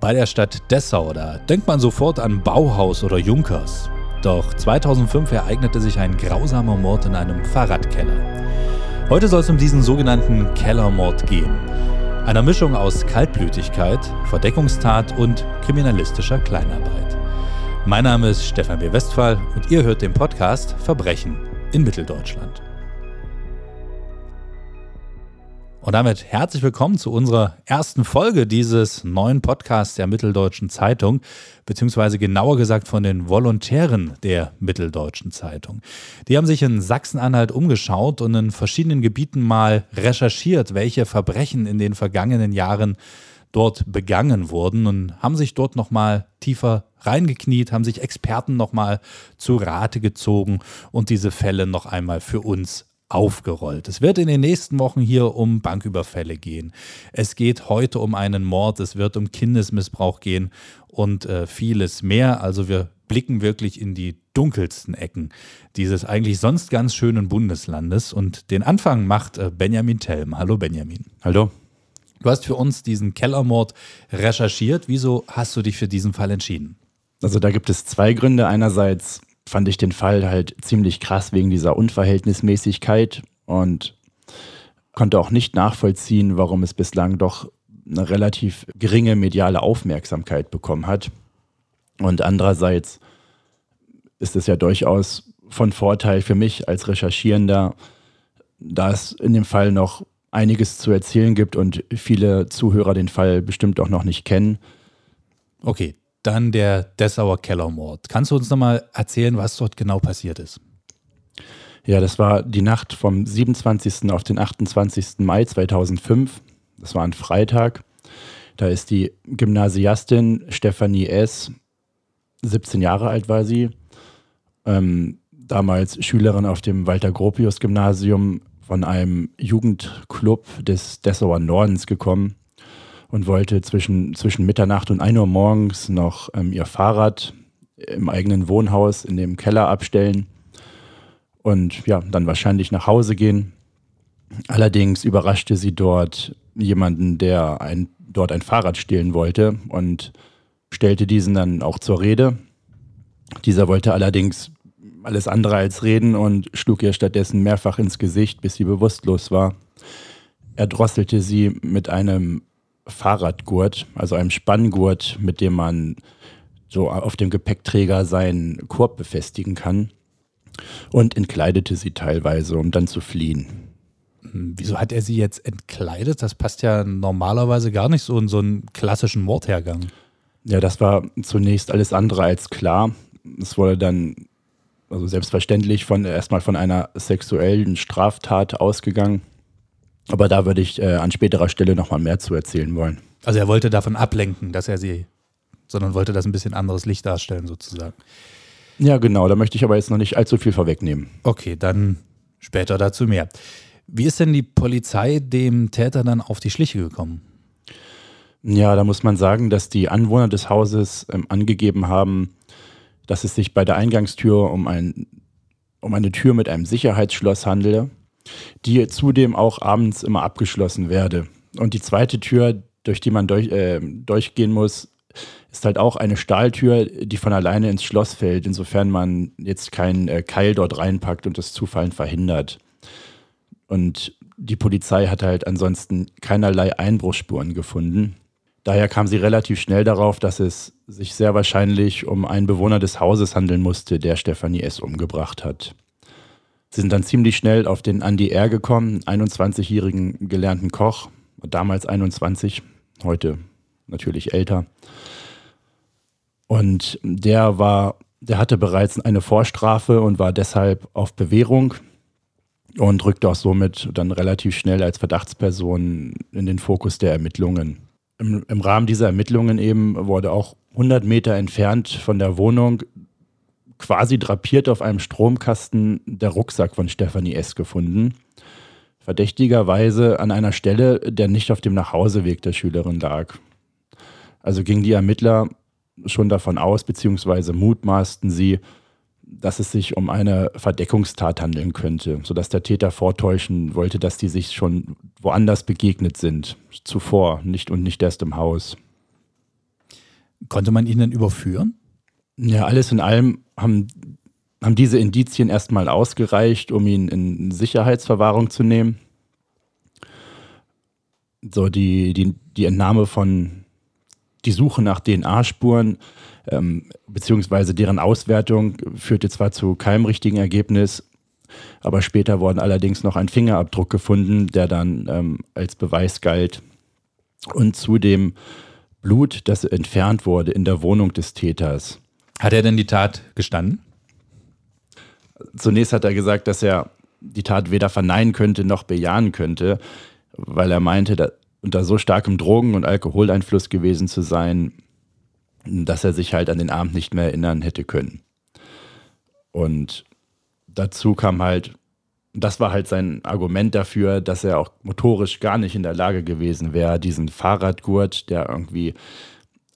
Bei der Stadt Dessau, da denkt man sofort an Bauhaus oder Junkers. Doch 2005 ereignete sich ein grausamer Mord in einem Fahrradkeller. Heute soll es um diesen sogenannten Kellermord gehen. Einer Mischung aus Kaltblütigkeit, Verdeckungstat und kriminalistischer Kleinarbeit. Mein Name ist Stefan W. Westphal und ihr hört den Podcast Verbrechen in Mitteldeutschland. Und damit herzlich willkommen zu unserer ersten Folge dieses neuen Podcasts der Mitteldeutschen Zeitung, beziehungsweise genauer gesagt von den Volontären der Mitteldeutschen Zeitung. Die haben sich in Sachsen-Anhalt umgeschaut und in verschiedenen Gebieten mal recherchiert, welche Verbrechen in den vergangenen Jahren dort begangen wurden und haben sich dort nochmal tiefer reingekniet, haben sich Experten nochmal zu Rate gezogen und diese Fälle noch einmal für uns aufgerollt. Es wird in den nächsten Wochen hier um Banküberfälle gehen. Es geht heute um einen Mord, es wird um Kindesmissbrauch gehen und äh, vieles mehr. Also wir blicken wirklich in die dunkelsten Ecken dieses eigentlich sonst ganz schönen Bundeslandes. Und den Anfang macht äh, Benjamin Telm. Hallo Benjamin. Hallo. Du hast für uns diesen Kellermord recherchiert. Wieso hast du dich für diesen Fall entschieden? Also da gibt es zwei Gründe. Einerseits fand ich den Fall halt ziemlich krass wegen dieser Unverhältnismäßigkeit und konnte auch nicht nachvollziehen, warum es bislang doch eine relativ geringe mediale Aufmerksamkeit bekommen hat. Und andererseits ist es ja durchaus von Vorteil für mich als Recherchierender, da es in dem Fall noch einiges zu erzählen gibt und viele Zuhörer den Fall bestimmt auch noch nicht kennen. Okay, dann der Dessauer Kellermord. Kannst du uns nochmal erzählen, was dort genau passiert ist? Ja, das war die Nacht vom 27. auf den 28. Mai 2005. Das war ein Freitag. Da ist die Gymnasiastin Stefanie S., 17 Jahre alt war sie, ähm, damals Schülerin auf dem Walter-Gropius-Gymnasium von einem Jugendclub des Dessauer Nordens gekommen und wollte zwischen, zwischen Mitternacht und 1 Uhr morgens noch ähm, ihr Fahrrad im eigenen Wohnhaus in dem Keller abstellen und ja, dann wahrscheinlich nach Hause gehen. Allerdings überraschte sie dort jemanden, der ein, dort ein Fahrrad stehlen wollte und stellte diesen dann auch zur Rede. Dieser wollte allerdings alles andere als reden und schlug ihr stattdessen mehrfach ins Gesicht, bis sie bewusstlos war. Er drosselte sie mit einem Fahrradgurt, also einem Spanngurt, mit dem man so auf dem Gepäckträger seinen Korb befestigen kann und entkleidete sie teilweise, um dann zu fliehen. Wieso hat er sie jetzt entkleidet? Das passt ja normalerweise gar nicht so in so einen klassischen Mordhergang. Ja, das war zunächst alles andere als klar. Es wurde dann also selbstverständlich von erstmal von einer sexuellen Straftat ausgegangen. Aber da würde ich äh, an späterer Stelle nochmal mehr zu erzählen wollen. Also er wollte davon ablenken, dass er sie, sondern wollte das ein bisschen anderes Licht darstellen sozusagen. Ja, genau. Da möchte ich aber jetzt noch nicht allzu viel vorwegnehmen. Okay, dann später dazu mehr. Wie ist denn die Polizei dem Täter dann auf die Schliche gekommen? Ja, da muss man sagen, dass die Anwohner des Hauses ähm, angegeben haben, dass es sich bei der Eingangstür um, ein, um eine Tür mit einem Sicherheitsschloss handele die zudem auch abends immer abgeschlossen werde. Und die zweite Tür, durch die man durch, äh, durchgehen muss, ist halt auch eine Stahltür, die von alleine ins Schloss fällt, insofern man jetzt keinen äh, Keil dort reinpackt und das Zufallen verhindert. Und die Polizei hat halt ansonsten keinerlei Einbruchsspuren gefunden. Daher kam sie relativ schnell darauf, dass es sich sehr wahrscheinlich um einen Bewohner des Hauses handeln musste, der Stefanie S. umgebracht hat. Sie sind dann ziemlich schnell auf den Andy R. gekommen, 21-jährigen gelernten Koch, damals 21, heute natürlich älter. Und der war, der hatte bereits eine Vorstrafe und war deshalb auf Bewährung und rückte auch somit dann relativ schnell als Verdachtsperson in den Fokus der Ermittlungen. Im, Im, Rahmen dieser Ermittlungen eben wurde auch 100 Meter entfernt von der Wohnung quasi drapiert auf einem Stromkasten der Rucksack von Stefanie S. gefunden. Verdächtigerweise an einer Stelle, der nicht auf dem Nachhauseweg der Schülerin lag. Also gingen die Ermittler schon davon aus, beziehungsweise mutmaßten sie, dass es sich um eine Verdeckungstat handeln könnte, sodass der Täter vortäuschen wollte, dass die sich schon woanders begegnet sind, zuvor, nicht und nicht erst im Haus. Konnte man ihn denn überführen? Ja, alles in allem haben, haben diese Indizien erstmal ausgereicht, um ihn in Sicherheitsverwahrung zu nehmen. So, die, die, die Entnahme von, die Suche nach DNA-Spuren, ähm, beziehungsweise deren Auswertung führte zwar zu keinem richtigen Ergebnis, aber später wurden allerdings noch ein Fingerabdruck gefunden, der dann ähm, als Beweis galt. Und zudem Blut, das entfernt wurde in der Wohnung des Täters. Hat er denn die Tat gestanden? Zunächst hat er gesagt, dass er die Tat weder verneinen könnte noch bejahen könnte, weil er meinte, unter so starkem Drogen- und Alkoholeinfluss gewesen zu sein, dass er sich halt an den Abend nicht mehr erinnern hätte können. Und dazu kam halt, das war halt sein Argument dafür, dass er auch motorisch gar nicht in der Lage gewesen wäre, diesen Fahrradgurt, der irgendwie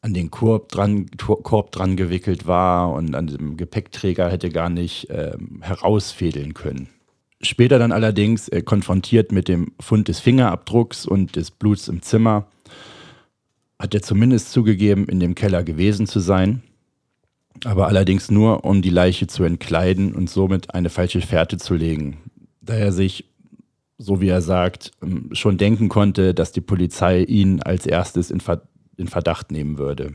an den Korb dran, Korb dran gewickelt war und an dem Gepäckträger hätte gar nicht äh, herausfädeln können. Später dann allerdings äh, konfrontiert mit dem Fund des Fingerabdrucks und des Bluts im Zimmer, hat er zumindest zugegeben, in dem Keller gewesen zu sein aber allerdings nur, um die Leiche zu entkleiden und somit eine falsche Fährte zu legen, da er sich, so wie er sagt, ähm, schon denken konnte, dass die Polizei ihn als erstes in, Verdacht nehmen würde.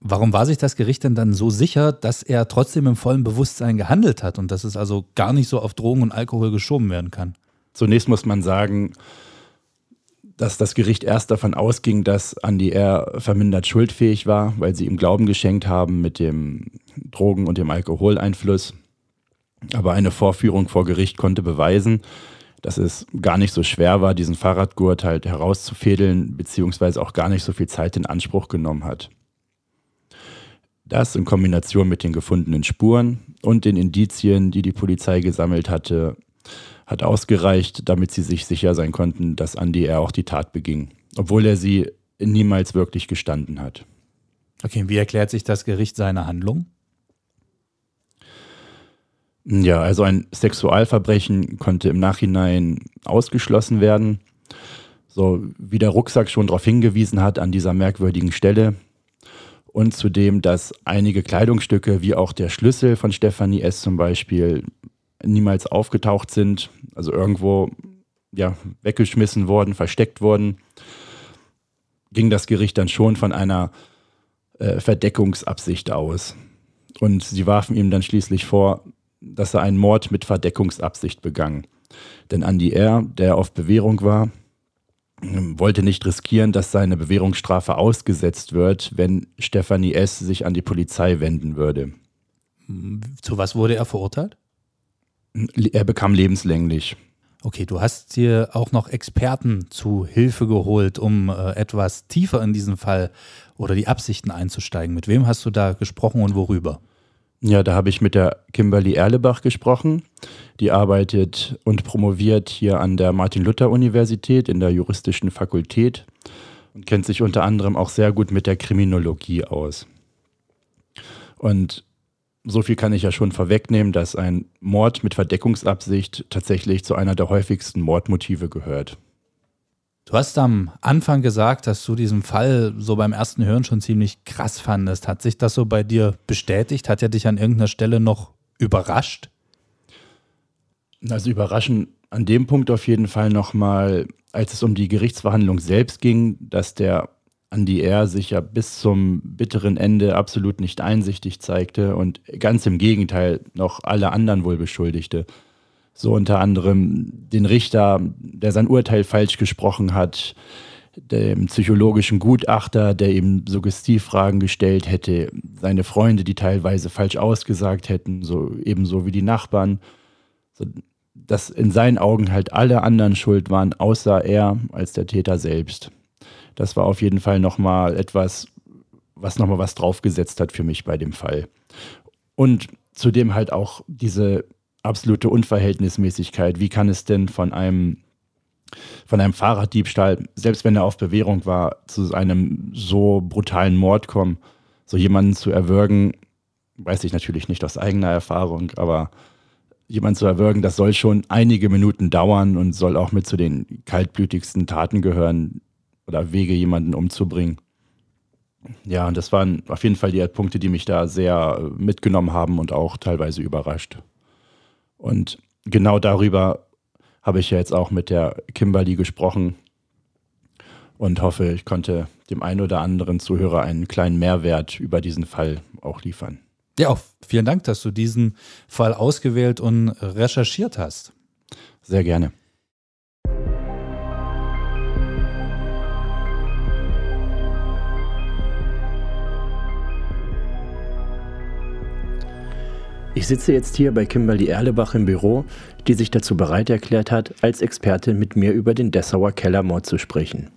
Warum war sich das Gericht denn dann so sicher, dass er trotzdem im vollen Bewusstsein gehandelt hat und dass es also gar nicht so auf Drogen und Alkohol geschoben werden kann? Zunächst muss man sagen, dass das Gericht erst davon ausging, dass Andy R. vermindert schuldfähig war, weil sie ihm Glauben geschenkt haben mit dem Drogen- und dem Alkoholeinfluss. Aber eine Vorführung vor Gericht konnte beweisen, dass es gar nicht so schwer war, diesen Fahrradgurt halt herauszufädeln, beziehungsweise auch gar nicht so viel Zeit in Anspruch genommen hat. Das in Kombination mit den gefundenen Spuren und den Indizien, die die Polizei gesammelt hatte, hat ausgereicht, damit sie sich sicher sein konnten, dass Andy R. auch die Tat beging, obwohl er sie niemals wirklich gestanden hat. Okay, wie erklärt sich das Gericht seine Handlung? Ja, also ein Sexualverbrechen konnte im Nachhinein ausgeschlossen werden. So wie der Rucksack schon darauf hingewiesen hat an dieser merkwürdigen Stelle. Und zudem, dass einige Kleidungsstücke, wie auch der Schlüssel von Stephanie S. zum Beispiel, niemals aufgetaucht sind, also irgendwo ja, weggeschmissen worden, versteckt worden, ging das Gericht dann schon von einer äh, Verdeckungsabsicht aus. Und sie warfen ihm dann schließlich vor, dass er einen Mord mit Verdeckungsabsicht begangen. Denn Andy R., der auf Bewährung war, wollte nicht riskieren, dass seine Bewährungsstrafe ausgesetzt wird, wenn Stephanie S. sich an die Polizei wenden würde. Zu was wurde er verurteilt? Er bekam lebenslänglich. Okay, du hast dir auch noch Experten zu Hilfe geholt, um äh, etwas tiefer in diesen Fall oder die Absichten einzusteigen. Mit wem hast du da gesprochen und worüber? Ja, da habe ich mit der Kimberly Erlebach gesprochen. Die arbeitet und promoviert hier an der Martin-Luther-Universität in der juristischen Fakultät und kennt sich unter anderem auch sehr gut mit der Kriminologie aus. Und so viel kann ich ja schon vorwegnehmen, dass ein Mord mit Verdeckungsabsicht tatsächlich zu einer der häufigsten Mordmotive gehört. Du hast am Anfang gesagt, dass du diesen Fall so beim ersten Hören schon ziemlich krass fandest. Hat sich das so bei dir bestätigt? Hat er dich an irgendeiner Stelle noch überrascht? Also überraschend an dem Punkt auf jeden Fall nochmal, als es um die Gerichtsverhandlung selbst ging, dass der Andy R. sich ja bis zum bitteren Ende absolut nicht einsichtig zeigte und ganz im Gegenteil noch alle anderen wohl beschuldigte. So unter anderem den Richter, der sein Urteil falsch gesprochen hat, dem psychologischen Gutachter, der ihm Suggestivfragen gestellt hätte, seine Freunde, die teilweise falsch ausgesagt hätten, so ebenso wie die Nachbarn. So, dass in seinen Augen halt alle anderen schuld waren, außer er als der Täter selbst. Das war auf jeden Fall nochmal etwas, was nochmal was draufgesetzt hat für mich bei dem Fall. Und zudem halt auch diese absolute Unverhältnismäßigkeit. Wie kann es denn von einem, von einem Fahrraddiebstahl, selbst wenn er auf Bewährung war, zu einem so brutalen Mord kommen? So jemanden zu erwürgen, weiß ich natürlich nicht aus eigener Erfahrung, aber jemanden zu erwürgen, das soll schon einige Minuten dauern und soll auch mit zu den kaltblütigsten Taten gehören, oder Wege, jemanden umzubringen. Ja, und das waren auf jeden Fall die Punkte, die mich da sehr äh, mitgenommen haben und auch teilweise überrascht. Und genau darüber habe ich ja jetzt auch mit der Kimberly gesprochen und hoffe, ich konnte dem einen oder anderen Zuhörer einen kleinen Mehrwert über diesen Fall auch liefern. Ja, auch vielen Dank, dass du diesen Fall ausgewählt und recherchiert hast. Sehr gerne. Ich sitze jetzt hier bei Kimberly Erlebach im Büro, die sich dazu bereit erklärt hat, als Expertin mit mir über den Dessauer Kellermord zu sprechen.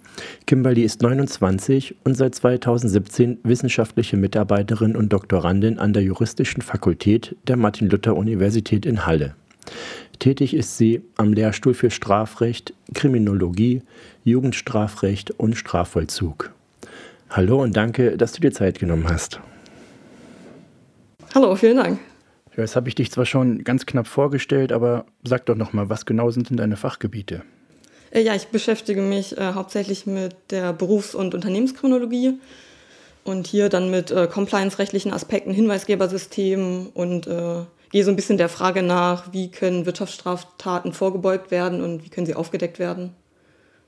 Kimberly ist 29 und seit 2017 wissenschaftliche Mitarbeiterin und Doktorandin an der Juristischen Fakultät der Martin-Luther-Universität in Halle. Tätig ist sie am Lehrstuhl für Strafrecht, Kriminologie, Jugendstrafrecht und Strafvollzug. Hallo und danke, dass du dir Zeit genommen hast. Hallo, vielen Dank. Jetzt habe ich dich zwar schon ganz knapp vorgestellt, aber sag doch noch mal, was genau sind denn deine Fachgebiete? Äh, ja, ich beschäftige mich äh, hauptsächlich mit der Berufs- und Unternehmenskriminologie und hier dann mit äh, compliance-rechtlichen Aspekten, Hinweisgebersystemen und äh, gehe so ein bisschen der Frage nach, wie können Wirtschaftsstraftaten vorgebeugt werden und wie können sie aufgedeckt werden.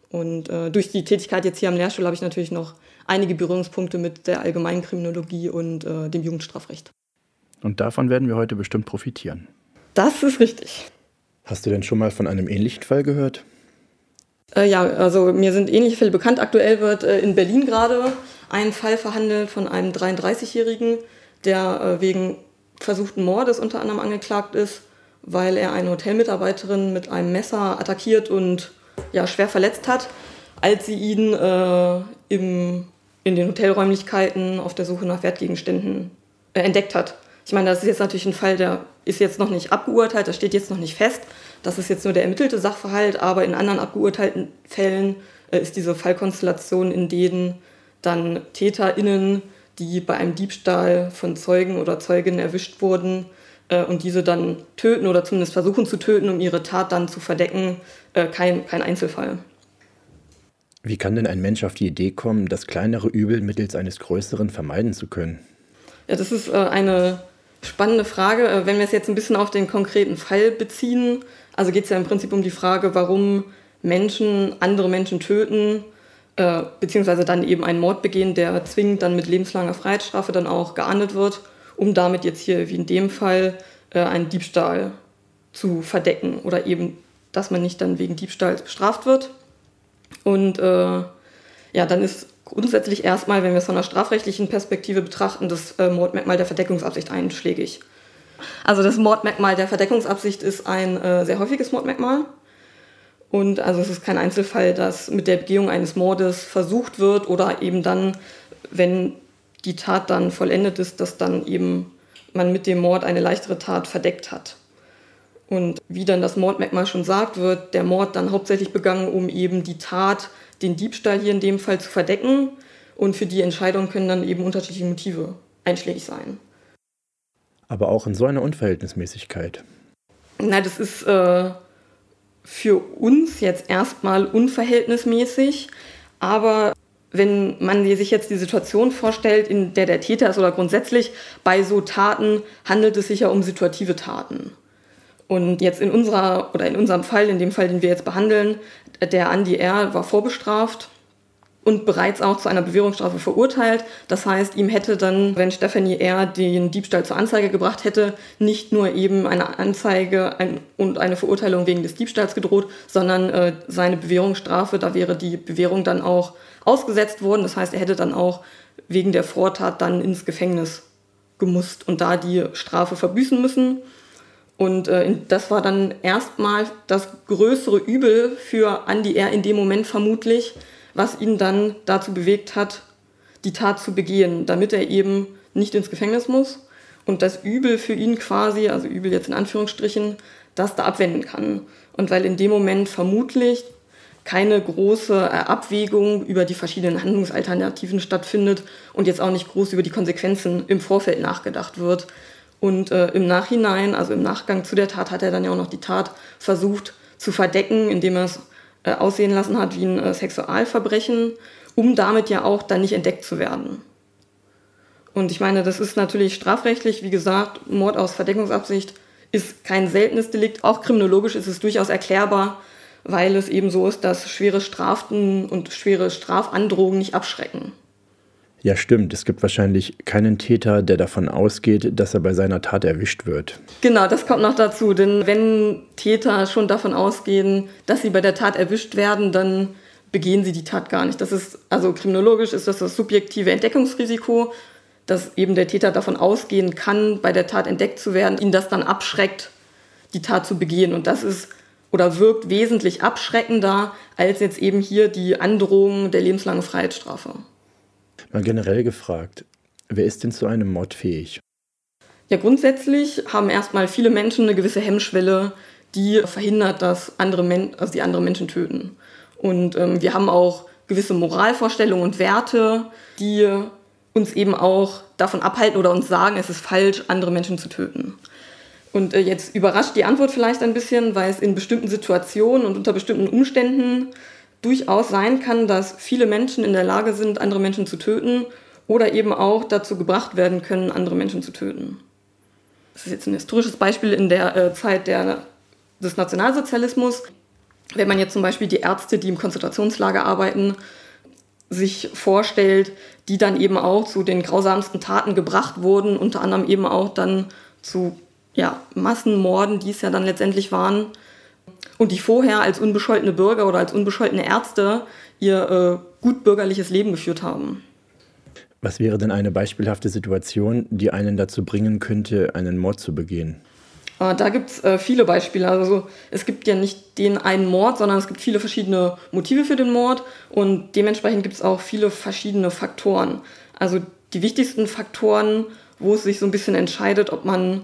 Und äh, durch die Tätigkeit jetzt hier am Lehrstuhl habe ich natürlich noch einige Berührungspunkte mit der allgemeinen Kriminologie und äh, dem Jugendstrafrecht. Und davon werden wir heute bestimmt profitieren. Das ist richtig. Hast du denn schon mal von einem ähnlichen Fall gehört? Äh, ja, also mir sind ähnliche Fälle bekannt. Aktuell wird äh, in Berlin gerade ein Fall verhandelt von einem 33-Jährigen, der äh, wegen versuchten Mordes unter anderem angeklagt ist, weil er eine Hotelmitarbeiterin mit einem Messer attackiert und ja, schwer verletzt hat, als sie ihn äh, im, in den Hotelräumlichkeiten auf der Suche nach Wertgegenständen äh, entdeckt hat. Ich meine, das ist jetzt natürlich ein Fall, der ist jetzt noch nicht abgeurteilt, das steht jetzt noch nicht fest. Das ist jetzt nur der ermittelte Sachverhalt, aber in anderen abgeurteilten Fällen äh, ist diese Fallkonstellation, in denen dann TäterInnen, die bei einem Diebstahl von Zeugen oder Zeuginnen erwischt wurden äh, und diese dann töten oder zumindest versuchen zu töten, um ihre Tat dann zu verdecken, äh, kein, kein Einzelfall. Wie kann denn ein Mensch auf die Idee kommen, das kleinere Übel mittels eines größeren vermeiden zu können? Ja, das ist eine spannende Frage. Äh, wenn wir es jetzt ein bisschen auf den konkreten Fall beziehen, also geht es ja im Prinzip um die Frage, warum Menschen andere Menschen töten, äh, beziehungsweise dann eben einen Mord begehen, der zwingend dann mit lebenslanger Freiheitsstrafe dann auch geahndet wird, um damit jetzt hier, wie in dem Fall, äh, einen Diebstahl zu verdecken oder eben, dass man nicht dann wegen Diebstahls bestraft wird. Und äh, ja, dann ist grundsätzlich erstmal, wenn wir es von einer strafrechtlichen Perspektive betrachten, das äh, Mordmerkmal der Verdeckungsabsicht einschlägig. Also das Mordmerkmal der Verdeckungsabsicht ist ein äh, sehr häufiges Mordmerkmal. Und also es ist kein Einzelfall, dass mit der Begehung eines Mordes versucht wird oder eben dann, wenn die Tat dann vollendet ist, dass dann eben man mit dem Mord eine leichtere Tat verdeckt hat. Und wie dann das Mordmerkmal schon sagt, wird der Mord dann hauptsächlich begangen, um eben die Tat den Diebstahl hier in dem Fall zu verdecken. Und für die Entscheidung können dann eben unterschiedliche Motive einschlägig sein. Aber auch in so einer Unverhältnismäßigkeit. Nein, das ist äh, für uns jetzt erstmal unverhältnismäßig. Aber wenn man sich jetzt die Situation vorstellt, in der der Täter ist oder grundsätzlich bei so Taten handelt es sich ja um situative Taten. Und jetzt in unserer oder in unserem Fall, in dem Fall, den wir jetzt behandeln, der Andi R. war vorbestraft und bereits auch zu einer Bewährungsstrafe verurteilt. Das heißt, ihm hätte dann, wenn Stephanie R. den Diebstahl zur Anzeige gebracht hätte, nicht nur eben eine Anzeige und eine Verurteilung wegen des Diebstahls gedroht, sondern äh, seine Bewährungsstrafe, da wäre die Bewährung dann auch ausgesetzt worden. Das heißt, er hätte dann auch wegen der Vortat dann ins Gefängnis gemusst und da die Strafe verbüßen müssen. Und äh, das war dann erstmal das größere Übel für Andy R. in dem Moment vermutlich, was ihn dann dazu bewegt hat, die Tat zu begehen, damit er eben nicht ins Gefängnis muss und das Übel für ihn quasi, also Übel jetzt in Anführungsstrichen, das da abwenden kann. Und weil in dem Moment vermutlich keine große äh, Abwägung über die verschiedenen Handlungsalternativen stattfindet und jetzt auch nicht groß über die Konsequenzen im Vorfeld nachgedacht wird, und äh, im Nachhinein, also im Nachgang zu der Tat, hat er dann ja auch noch die Tat versucht zu verdecken, indem er es äh, aussehen lassen hat wie ein äh, Sexualverbrechen, um damit ja auch dann nicht entdeckt zu werden. Und ich meine, das ist natürlich strafrechtlich, wie gesagt, Mord aus Verdeckungsabsicht ist kein seltenes Delikt. Auch kriminologisch ist es durchaus erklärbar, weil es eben so ist, dass schwere Strafen und schwere Strafandrohungen nicht abschrecken. Ja, stimmt. Es gibt wahrscheinlich keinen Täter, der davon ausgeht, dass er bei seiner Tat erwischt wird. Genau, das kommt noch dazu. Denn wenn Täter schon davon ausgehen, dass sie bei der Tat erwischt werden, dann begehen sie die Tat gar nicht. Das ist, also kriminologisch ist das das subjektive Entdeckungsrisiko, dass eben der Täter davon ausgehen kann, bei der Tat entdeckt zu werden, ihn das dann abschreckt, die Tat zu begehen. Und das ist oder wirkt wesentlich abschreckender als jetzt eben hier die Androhung der lebenslangen Freiheitsstrafe. Mal generell gefragt, wer ist denn zu einem Mord fähig? Ja, grundsätzlich haben erstmal viele Menschen eine gewisse Hemmschwelle, die verhindert, dass andere Men also die andere Menschen töten. Und ähm, wir haben auch gewisse Moralvorstellungen und Werte, die uns eben auch davon abhalten oder uns sagen, es ist falsch, andere Menschen zu töten. Und äh, jetzt überrascht die Antwort vielleicht ein bisschen, weil es in bestimmten Situationen und unter bestimmten Umständen durchaus sein kann, dass viele Menschen in der Lage sind, andere Menschen zu töten oder eben auch dazu gebracht werden können, andere Menschen zu töten. Das ist jetzt ein historisches Beispiel in der äh, Zeit der, des Nationalsozialismus. Wenn man jetzt zum Beispiel die Ärzte, die im Konzentrationslager arbeiten, sich vorstellt, die dann eben auch zu den grausamsten Taten gebracht wurden, unter anderem eben auch dann zu ja, Massenmorden, die es ja dann letztendlich waren, und die vorher als unbescholtene Bürger oder als unbescholtene Ärzte ihr äh, gut bürgerliches Leben geführt haben. Was wäre denn eine beispielhafte Situation, die einen dazu bringen könnte, einen Mord zu begehen? Äh, da gibt es äh, viele Beispiele. Also es gibt ja nicht den einen Mord, sondern es gibt viele verschiedene Motive für den Mord und dementsprechend gibt es auch viele verschiedene Faktoren. Also die wichtigsten Faktoren, wo es sich so ein bisschen entscheidet, ob man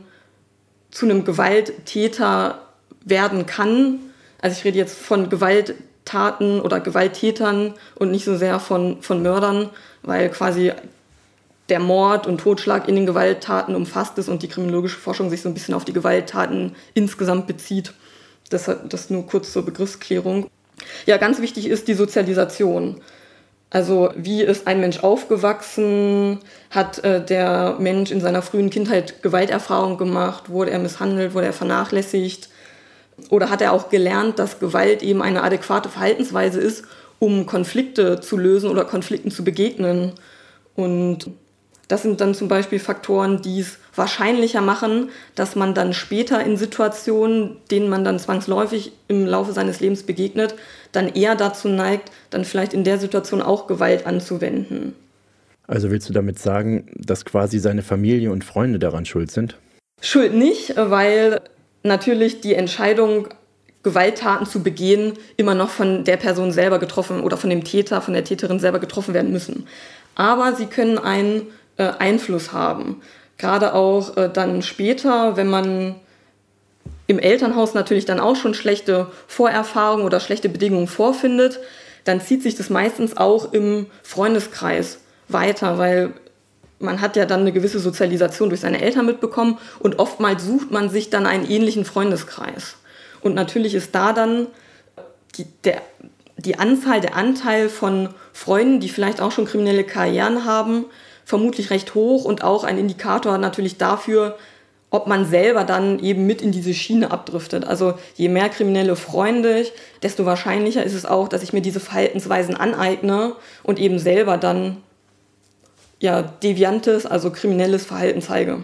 zu einem Gewalttäter werden kann. Also ich rede jetzt von Gewalttaten oder Gewalttätern und nicht so sehr von, von Mördern, weil quasi der Mord und Totschlag in den Gewalttaten umfasst ist und die kriminologische Forschung sich so ein bisschen auf die Gewalttaten insgesamt bezieht. Das, das nur kurz zur Begriffsklärung. Ja, ganz wichtig ist die Sozialisation. Also wie ist ein Mensch aufgewachsen? Hat äh, der Mensch in seiner frühen Kindheit Gewalterfahrung gemacht? Wurde er misshandelt? Wurde er vernachlässigt? Oder hat er auch gelernt, dass Gewalt eben eine adäquate Verhaltensweise ist, um Konflikte zu lösen oder Konflikten zu begegnen? Und das sind dann zum Beispiel Faktoren, die es wahrscheinlicher machen, dass man dann später in Situationen, denen man dann zwangsläufig im Laufe seines Lebens begegnet, dann eher dazu neigt, dann vielleicht in der Situation auch Gewalt anzuwenden. Also willst du damit sagen, dass quasi seine Familie und Freunde daran schuld sind? Schuld nicht, weil natürlich die Entscheidung, Gewalttaten zu begehen, immer noch von der Person selber getroffen oder von dem Täter, von der Täterin selber getroffen werden müssen. Aber sie können einen äh, Einfluss haben. Gerade auch äh, dann später, wenn man im Elternhaus natürlich dann auch schon schlechte Vorerfahrungen oder schlechte Bedingungen vorfindet, dann zieht sich das meistens auch im Freundeskreis weiter, weil man hat ja dann eine gewisse Sozialisation durch seine Eltern mitbekommen und oftmals sucht man sich dann einen ähnlichen Freundeskreis. Und natürlich ist da dann die, der, die Anzahl, der Anteil von Freunden, die vielleicht auch schon kriminelle Karrieren haben, vermutlich recht hoch und auch ein Indikator natürlich dafür, ob man selber dann eben mit in diese Schiene abdriftet. Also je mehr kriminelle Freunde, desto wahrscheinlicher ist es auch, dass ich mir diese Verhaltensweisen aneigne und eben selber dann ja, deviantes, also kriminelles Verhalten zeige.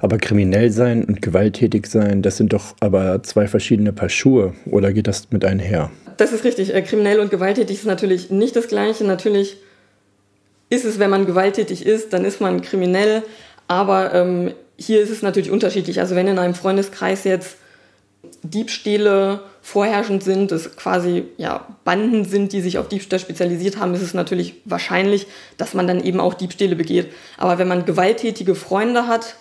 Aber kriminell sein und gewalttätig sein, das sind doch aber zwei verschiedene Paar Schuhe. Oder geht das mit einher? Das ist richtig. Äh, kriminell und gewalttätig ist natürlich nicht das Gleiche. Natürlich ist es, wenn man gewalttätig ist, dann ist man kriminell. Aber ähm, hier ist es natürlich unterschiedlich. Also wenn in einem Freundeskreis jetzt Diebstähle vorherrschend sind, es quasi ja, Banden sind, die sich auf Diebstahl spezialisiert haben, ist es natürlich wahrscheinlich, dass man dann eben auch Diebstähle begeht. Aber wenn man gewalttätige Freunde hat,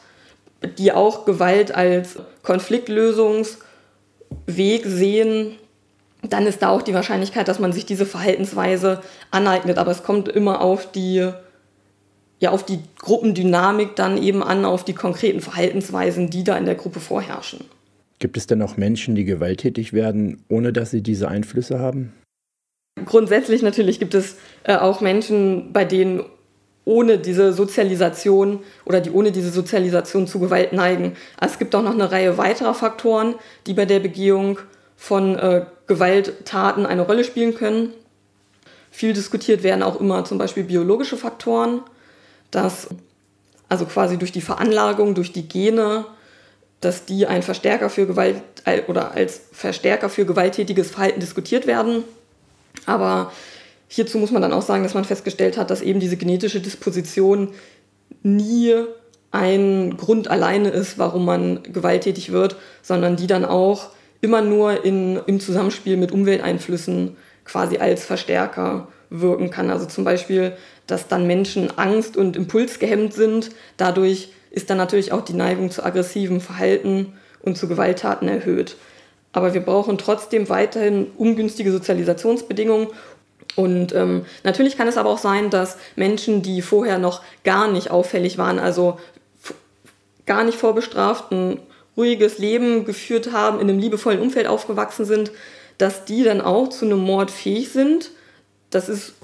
die auch Gewalt als Konfliktlösungsweg sehen, dann ist da auch die Wahrscheinlichkeit, dass man sich diese Verhaltensweise aneignet. Aber es kommt immer auf die, ja, auf die Gruppendynamik dann eben an, auf die konkreten Verhaltensweisen, die da in der Gruppe vorherrschen. Gibt es denn auch Menschen, die gewalttätig werden, ohne dass sie diese Einflüsse haben? Grundsätzlich natürlich gibt es äh, auch Menschen, bei denen ohne diese Sozialisation oder die ohne diese Sozialisation zu Gewalt neigen. Es gibt auch noch eine Reihe weiterer Faktoren, die bei der Begehung von äh, Gewalttaten eine Rolle spielen können. Viel diskutiert werden auch immer zum Beispiel biologische Faktoren, dass also quasi durch die Veranlagung, durch die Gene, dass die ein Verstärker für Gewalt oder als Verstärker für gewalttätiges Verhalten diskutiert werden. Aber hierzu muss man dann auch sagen, dass man festgestellt hat, dass eben diese genetische Disposition nie ein Grund alleine ist, warum man gewalttätig wird, sondern die dann auch immer nur in, im Zusammenspiel mit Umwelteinflüssen quasi als Verstärker wirken kann. Also zum Beispiel, dass dann Menschen angst- und impulsgehemmt sind. Dadurch ist dann natürlich auch die Neigung zu aggressivem Verhalten und zu Gewalttaten erhöht. Aber wir brauchen trotzdem weiterhin ungünstige Sozialisationsbedingungen. Und ähm, natürlich kann es aber auch sein, dass Menschen, die vorher noch gar nicht auffällig waren, also gar nicht vorbestraft, ein ruhiges Leben geführt haben, in einem liebevollen Umfeld aufgewachsen sind, dass die dann auch zu einem Mord fähig sind. Das ist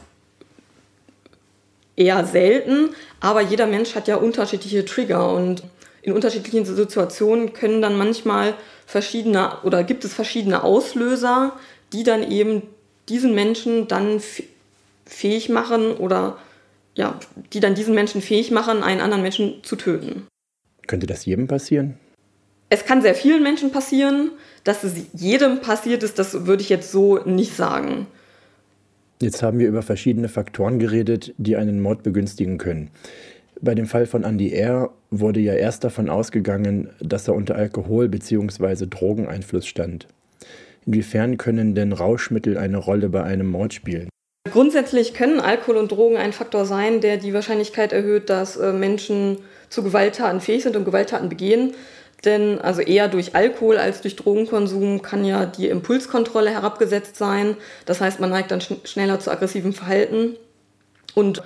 eher selten, aber jeder Mensch hat ja unterschiedliche Trigger und in unterschiedlichen Situationen können dann manchmal verschiedene oder gibt es verschiedene Auslöser, die dann eben diesen Menschen dann fähig machen oder ja, die dann diesen Menschen fähig machen, einen anderen Menschen zu töten. Könnte das jedem passieren? Es kann sehr vielen Menschen passieren. Dass es jedem passiert ist, das würde ich jetzt so nicht sagen. Jetzt haben wir über verschiedene Faktoren geredet, die einen Mord begünstigen können. Bei dem Fall von Andy R. wurde ja erst davon ausgegangen, dass er unter Alkohol- bzw. Drogeneinfluss stand. Inwiefern können denn Rauschmittel eine Rolle bei einem Mord spielen? Grundsätzlich können Alkohol und Drogen ein Faktor sein, der die Wahrscheinlichkeit erhöht, dass äh, Menschen zu Gewalttaten fähig sind und Gewalttaten begehen. Denn also eher durch Alkohol als durch Drogenkonsum kann ja die Impulskontrolle herabgesetzt sein. Das heißt, man neigt dann sch schneller zu aggressivem Verhalten. Und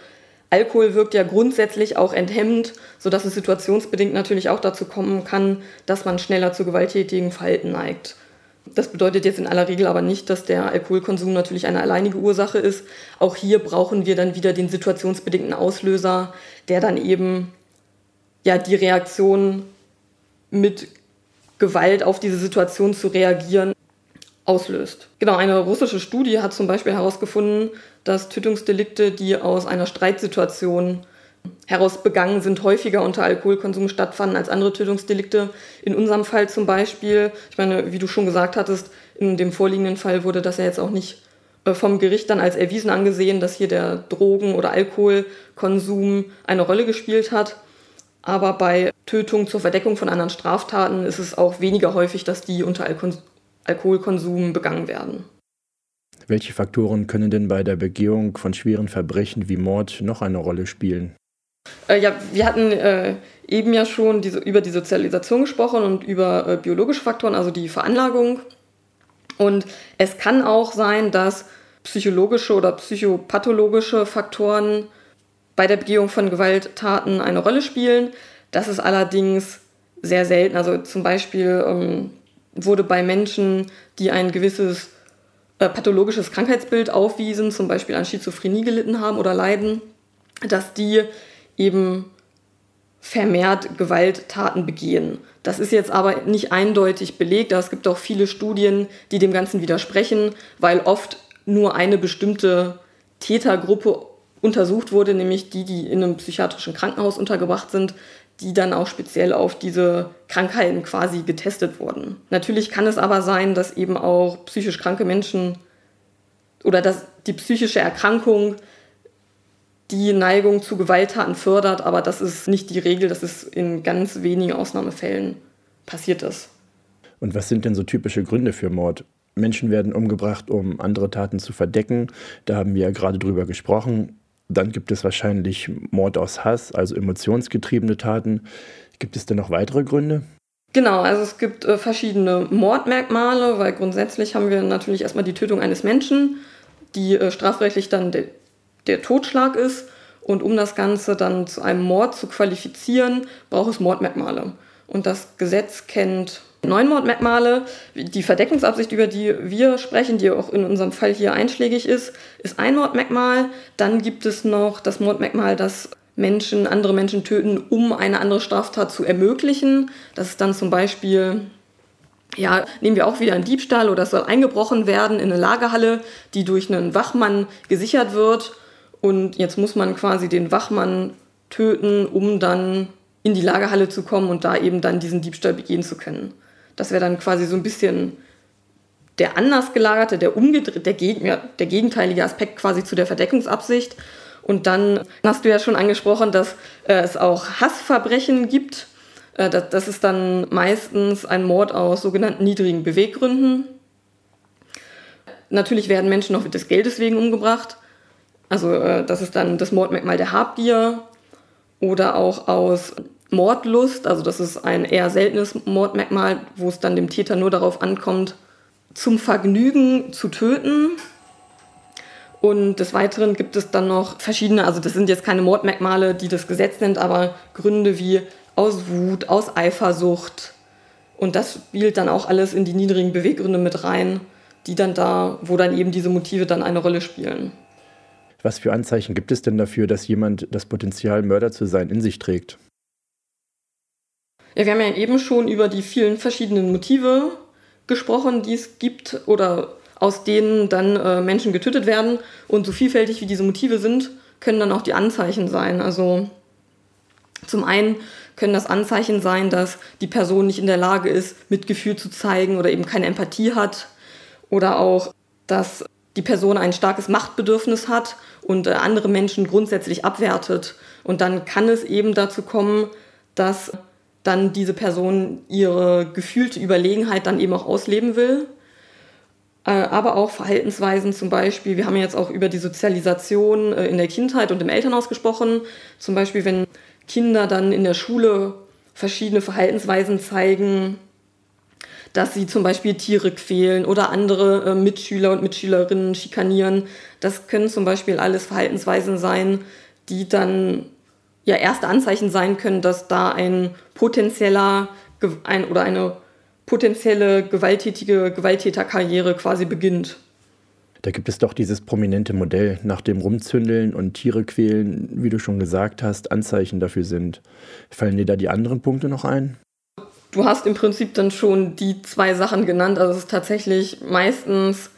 Alkohol wirkt ja grundsätzlich auch enthemmend, sodass es situationsbedingt natürlich auch dazu kommen kann, dass man schneller zu gewalttätigen Verhalten neigt. Das bedeutet jetzt in aller Regel aber nicht, dass der Alkoholkonsum natürlich eine alleinige Ursache ist. Auch hier brauchen wir dann wieder den situationsbedingten Auslöser, der dann eben ja die Reaktion mit Gewalt auf diese Situation zu reagieren auslöst. Genau, eine russische Studie hat zum Beispiel herausgefunden, dass Tötungsdelikte, die aus einer Streitsituation heraus begangen sind, häufiger unter Alkoholkonsum stattfanden als andere Tötungsdelikte. In unserem Fall zum Beispiel, ich meine, wie du schon gesagt hattest, in dem vorliegenden Fall wurde das ja jetzt auch nicht äh, vom Gericht dann als erwiesen angesehen, dass hier der Drogen- oder Alkoholkonsum eine Rolle gespielt hat. Aber bei Tötung zur Verdeckung von anderen Straftaten ist es auch weniger häufig, dass die unter Alkoholkonsum begangen werden. Welche Faktoren können denn bei der Begehung von schweren Verbrechen wie Mord noch eine Rolle spielen? Äh, ja, wir hatten äh, eben ja schon diese, über die Sozialisation gesprochen und über äh, biologische Faktoren, also die Veranlagung. Und es kann auch sein, dass psychologische oder psychopathologische Faktoren bei der Begehung von Gewalttaten eine Rolle spielen. Das ist allerdings sehr selten. Also zum Beispiel ähm, wurde bei Menschen, die ein gewisses äh, pathologisches Krankheitsbild aufwiesen, zum Beispiel an Schizophrenie gelitten haben oder leiden, dass die eben vermehrt Gewalttaten begehen. Das ist jetzt aber nicht eindeutig belegt. Es gibt auch viele Studien, die dem Ganzen widersprechen, weil oft nur eine bestimmte Tätergruppe untersucht wurde, nämlich die, die in einem psychiatrischen Krankenhaus untergebracht sind, die dann auch speziell auf diese Krankheiten quasi getestet wurden. Natürlich kann es aber sein, dass eben auch psychisch kranke Menschen oder dass die psychische Erkrankung die Neigung zu Gewalttaten fördert, aber das ist nicht die Regel, das ist in ganz wenigen Ausnahmefällen passiert ist. Und was sind denn so typische Gründe für Mord? Menschen werden umgebracht, um andere Taten zu verdecken. Da haben wir ja gerade drüber gesprochen. Dann gibt es wahrscheinlich Mord aus Hass, also emotionsgetriebene Taten. Gibt es denn noch weitere Gründe? Genau, also es gibt äh, verschiedene Mordmerkmale, weil grundsätzlich haben wir natürlich erstmal die Tötung eines Menschen, die äh, strafrechtlich dann de der Totschlag ist. Und um das Ganze dann zu einem Mord zu qualifizieren, braucht es Mordmerkmale. Und das Gesetz kennt neun Mordmerkmale. Die Verdeckungsabsicht, über die wir sprechen, die auch in unserem Fall hier einschlägig ist, ist ein Mordmerkmal. Dann gibt es noch das Mordmerkmal, dass Menschen, andere Menschen töten, um eine andere Straftat zu ermöglichen. Das ist dann zum Beispiel, ja, nehmen wir auch wieder einen Diebstahl oder es soll eingebrochen werden in eine Lagerhalle, die durch einen Wachmann gesichert wird. Und jetzt muss man quasi den Wachmann töten, um dann in die Lagerhalle zu kommen und da eben dann diesen Diebstahl begehen zu können. Das wäre dann quasi so ein bisschen der anders gelagerte, der umgedreht, der, Geg ja, der gegenteilige Aspekt quasi zu der Verdeckungsabsicht. Und dann hast du ja schon angesprochen, dass äh, es auch Hassverbrechen gibt. Äh, das, das ist dann meistens ein Mord aus sogenannten niedrigen Beweggründen. Natürlich werden Menschen noch des Geldes wegen umgebracht. Also äh, das ist dann das Mordmerkmal der Habgier oder auch aus Mordlust. Also das ist ein eher seltenes Mordmerkmal, wo es dann dem Täter nur darauf ankommt, zum Vergnügen zu töten und des Weiteren gibt es dann noch verschiedene, also das sind jetzt keine Mordmerkmale, die das Gesetz nennt, aber Gründe wie aus Wut, aus Eifersucht. Und das spielt dann auch alles in die niedrigen Beweggründe mit rein, die dann da, wo dann eben diese Motive dann eine Rolle spielen. Was für Anzeichen gibt es denn dafür, dass jemand das Potenzial, Mörder zu sein, in sich trägt? Ja, wir haben ja eben schon über die vielen verschiedenen Motive gesprochen, die es gibt oder aus denen dann äh, Menschen getötet werden. Und so vielfältig wie diese Motive sind, können dann auch die Anzeichen sein. Also zum einen können das Anzeichen sein, dass die Person nicht in der Lage ist, Mitgefühl zu zeigen oder eben keine Empathie hat. Oder auch, dass die Person ein starkes Machtbedürfnis hat und äh, andere Menschen grundsätzlich abwertet. Und dann kann es eben dazu kommen, dass dann diese Person ihre gefühlte Überlegenheit dann eben auch ausleben will äh, aber auch Verhaltensweisen zum Beispiel. Wir haben jetzt auch über die Sozialisation äh, in der Kindheit und im Elternhaus gesprochen. Zum Beispiel, wenn Kinder dann in der Schule verschiedene Verhaltensweisen zeigen, dass sie zum Beispiel Tiere quälen oder andere äh, Mitschüler und Mitschülerinnen schikanieren. Das können zum Beispiel alles Verhaltensweisen sein, die dann ja erste Anzeichen sein können, dass da ein potenzieller ein, oder eine potenzielle gewalttätige Gewalttäterkarriere quasi beginnt. Da gibt es doch dieses prominente Modell, nach dem Rumzündeln und Tiere quälen, wie du schon gesagt hast, Anzeichen dafür sind. Fallen dir da die anderen Punkte noch ein? Du hast im Prinzip dann schon die zwei Sachen genannt. Also es ist tatsächlich meistens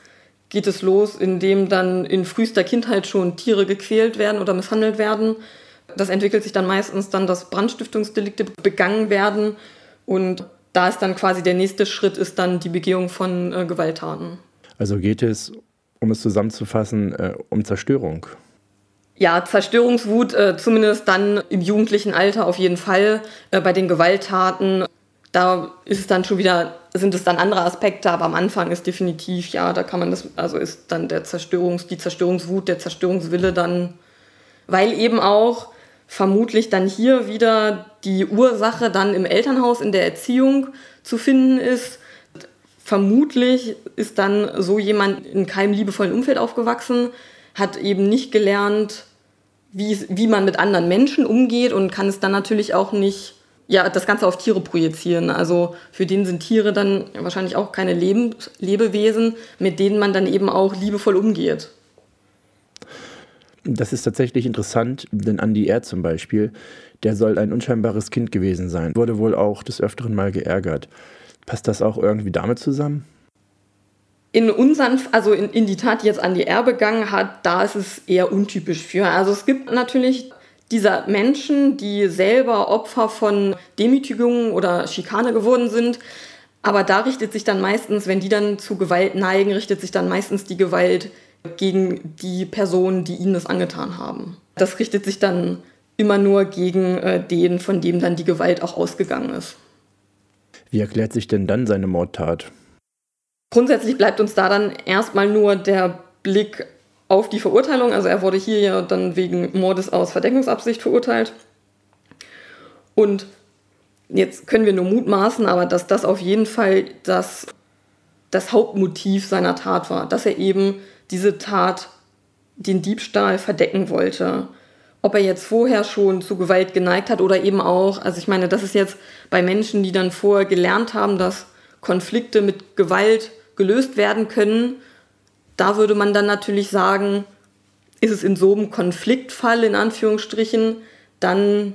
geht es los, indem dann in frühester Kindheit schon Tiere gequält werden oder misshandelt werden. Das entwickelt sich dann meistens dann, dass Brandstiftungsdelikte begangen werden und da ist dann quasi der nächste Schritt, ist dann die Begehung von äh, Gewalttaten. Also geht es, um es zusammenzufassen, äh, um Zerstörung. Ja, Zerstörungswut, äh, zumindest dann im jugendlichen Alter auf jeden Fall. Äh, bei den Gewalttaten, da ist es dann schon wieder, sind es dann andere Aspekte, aber am Anfang ist definitiv, ja, da kann man das, also ist dann der Zerstörungs, die Zerstörungswut, der Zerstörungswille dann, weil eben auch vermutlich dann hier wieder die Ursache dann im Elternhaus, in der Erziehung zu finden ist. Vermutlich ist dann so jemand in keinem liebevollen Umfeld aufgewachsen, hat eben nicht gelernt, wie, wie man mit anderen Menschen umgeht und kann es dann natürlich auch nicht, ja, das Ganze auf Tiere projizieren. Also für den sind Tiere dann wahrscheinlich auch keine Leben, Lebewesen, mit denen man dann eben auch liebevoll umgeht. Das ist tatsächlich interessant, denn Andy R. zum Beispiel, der soll ein unscheinbares Kind gewesen sein, wurde wohl auch des Öfteren mal geärgert. Passt das auch irgendwie damit zusammen? In unseren, also in, in die Tat, die jetzt Andy R. begangen hat, da ist es eher untypisch für. Also es gibt natürlich diese Menschen, die selber Opfer von Demütigungen oder Schikane geworden sind. Aber da richtet sich dann meistens, wenn die dann zu Gewalt neigen, richtet sich dann meistens die Gewalt gegen die Personen, die ihnen das angetan haben. Das richtet sich dann immer nur gegen äh, den, von dem dann die Gewalt auch ausgegangen ist. Wie erklärt sich denn dann seine Mordtat? Grundsätzlich bleibt uns da dann erstmal nur der Blick auf die Verurteilung. Also er wurde hier ja dann wegen Mordes aus Verdeckungsabsicht verurteilt. Und jetzt können wir nur mutmaßen, aber dass das auf jeden Fall das, das Hauptmotiv seiner Tat war, dass er eben diese Tat, den Diebstahl verdecken wollte. Ob er jetzt vorher schon zu Gewalt geneigt hat oder eben auch, also ich meine, das ist jetzt bei Menschen, die dann vorher gelernt haben, dass Konflikte mit Gewalt gelöst werden können, da würde man dann natürlich sagen, ist es in so einem Konfliktfall in Anführungsstrichen dann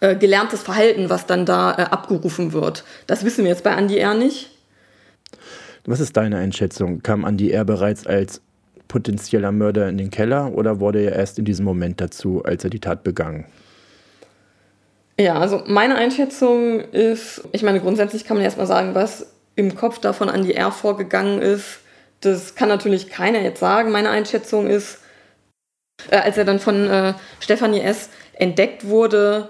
äh, gelerntes Verhalten, was dann da äh, abgerufen wird. Das wissen wir jetzt bei Andy R. nicht. Was ist deine Einschätzung? Kam Andy R. bereits als potenzieller Mörder in den Keller oder wurde er erst in diesem Moment dazu, als er die Tat begangen? Ja, also meine Einschätzung ist, ich meine, grundsätzlich kann man erstmal sagen, was im Kopf davon an die R vorgegangen ist. Das kann natürlich keiner jetzt sagen. Meine Einschätzung ist, äh, als er dann von äh, Stefanie S. entdeckt wurde,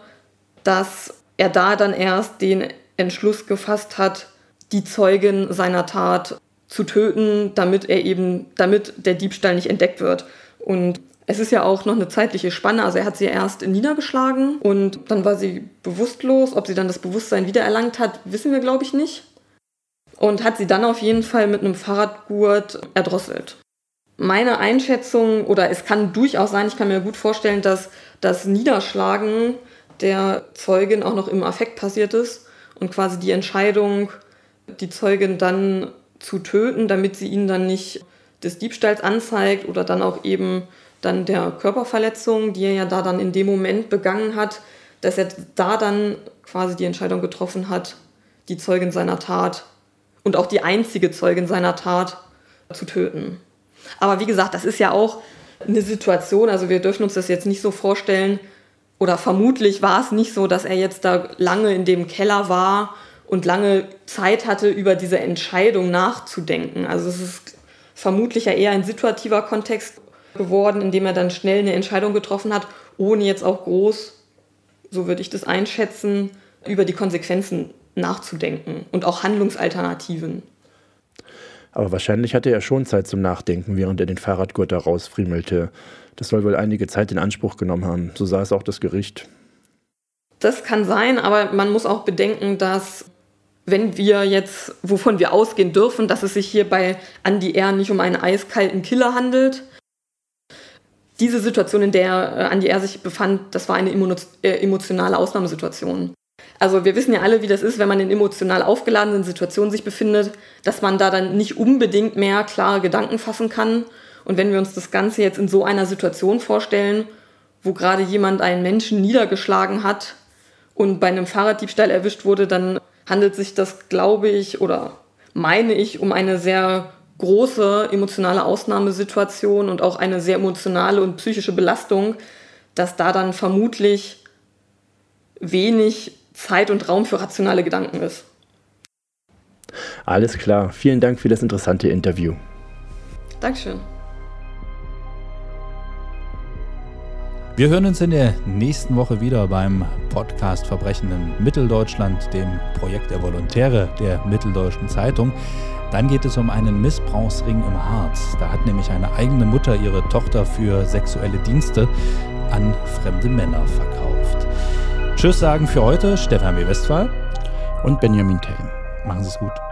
dass er da dann erst den Entschluss gefasst hat, die Zeugin seiner Tat zu töten, damit er eben, damit der Diebstahl nicht entdeckt wird. Und es ist ja auch noch eine zeitliche Spanne. Also er hat sie erst niedergeschlagen und dann war sie bewusstlos. Ob sie dann das Bewusstsein wiedererlangt hat, wissen wir, glaube ich, nicht. Und hat sie dann auf jeden Fall mit einem Fahrradgurt erdrosselt. Meine Einschätzung, oder es kann durchaus sein, ich kann mir gut vorstellen, dass das Niederschlagen der Zeugin auch noch im Affekt passiert ist und quasi die Entscheidung, die Zeugin dann zu töten, damit sie ihn dann nicht des Diebstahls anzeigt oder dann auch eben dann der Körperverletzung, die er ja da dann in dem Moment begangen hat, dass er da dann quasi die Entscheidung getroffen hat, die Zeugin seiner Tat und auch die einzige Zeugin seiner Tat zu töten. Aber wie gesagt, das ist ja auch eine Situation, also wir dürfen uns das jetzt nicht so vorstellen, oder vermutlich war es nicht so, dass er jetzt da lange in dem Keller war und lange Zeit hatte, über diese Entscheidung nachzudenken. Also es ist vermutlich ja eher ein situativer Kontext geworden, in dem er dann schnell eine Entscheidung getroffen hat, ohne jetzt auch groß, so würde ich das einschätzen, über die Konsequenzen nachzudenken und auch Handlungsalternativen. Aber wahrscheinlich hatte er schon Zeit zum Nachdenken, während er den Fahrradgurt da rausfriemelte. Das soll wohl einige Zeit in Anspruch genommen haben. So sah es auch das Gericht. Das kann sein, aber man muss auch bedenken, dass wenn wir jetzt, wovon wir ausgehen dürfen, dass es sich hier bei Andy R. nicht um einen eiskalten Killer handelt. Diese Situation, in der äh, Andy R. sich befand, das war eine äh, emotionale Ausnahmesituation. Also wir wissen ja alle, wie das ist, wenn man in emotional aufgeladenen Situationen sich befindet, dass man da dann nicht unbedingt mehr klare Gedanken fassen kann. Und wenn wir uns das Ganze jetzt in so einer Situation vorstellen, wo gerade jemand einen Menschen niedergeschlagen hat und bei einem Fahrraddiebstahl erwischt wurde, dann handelt sich das, glaube ich, oder meine ich, um eine sehr große emotionale Ausnahmesituation und auch eine sehr emotionale und psychische Belastung, dass da dann vermutlich wenig Zeit und Raum für rationale Gedanken ist. Alles klar. Vielen Dank für das interessante Interview. Dankeschön. Wir hören uns in der nächsten Woche wieder beim Podcast Verbrechen in Mitteldeutschland, dem Projekt der Volontäre der Mitteldeutschen Zeitung. Dann geht es um einen Missbrauchsring im Harz. Da hat nämlich eine eigene Mutter ihre Tochter für sexuelle Dienste an fremde Männer verkauft. Tschüss sagen für heute Stefan W. Westphal und Benjamin Tell. Machen Sie es gut.